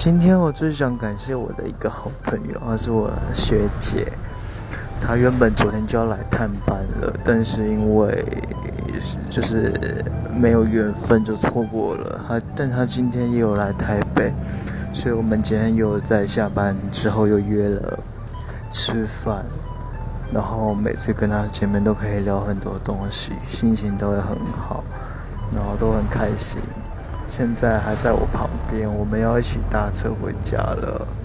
今天我最想感谢我的一个好朋友，她是我学姐。她原本昨天就要来探班了，但是因为就是没有缘分就错过了。她，但她今天也有来台北，所以我们今天又在下班之后又约了吃饭。然后每次跟她见面都可以聊很多东西，心情都会很好，然后都很开心。现在还在我旁边，我们要一起搭车回家了。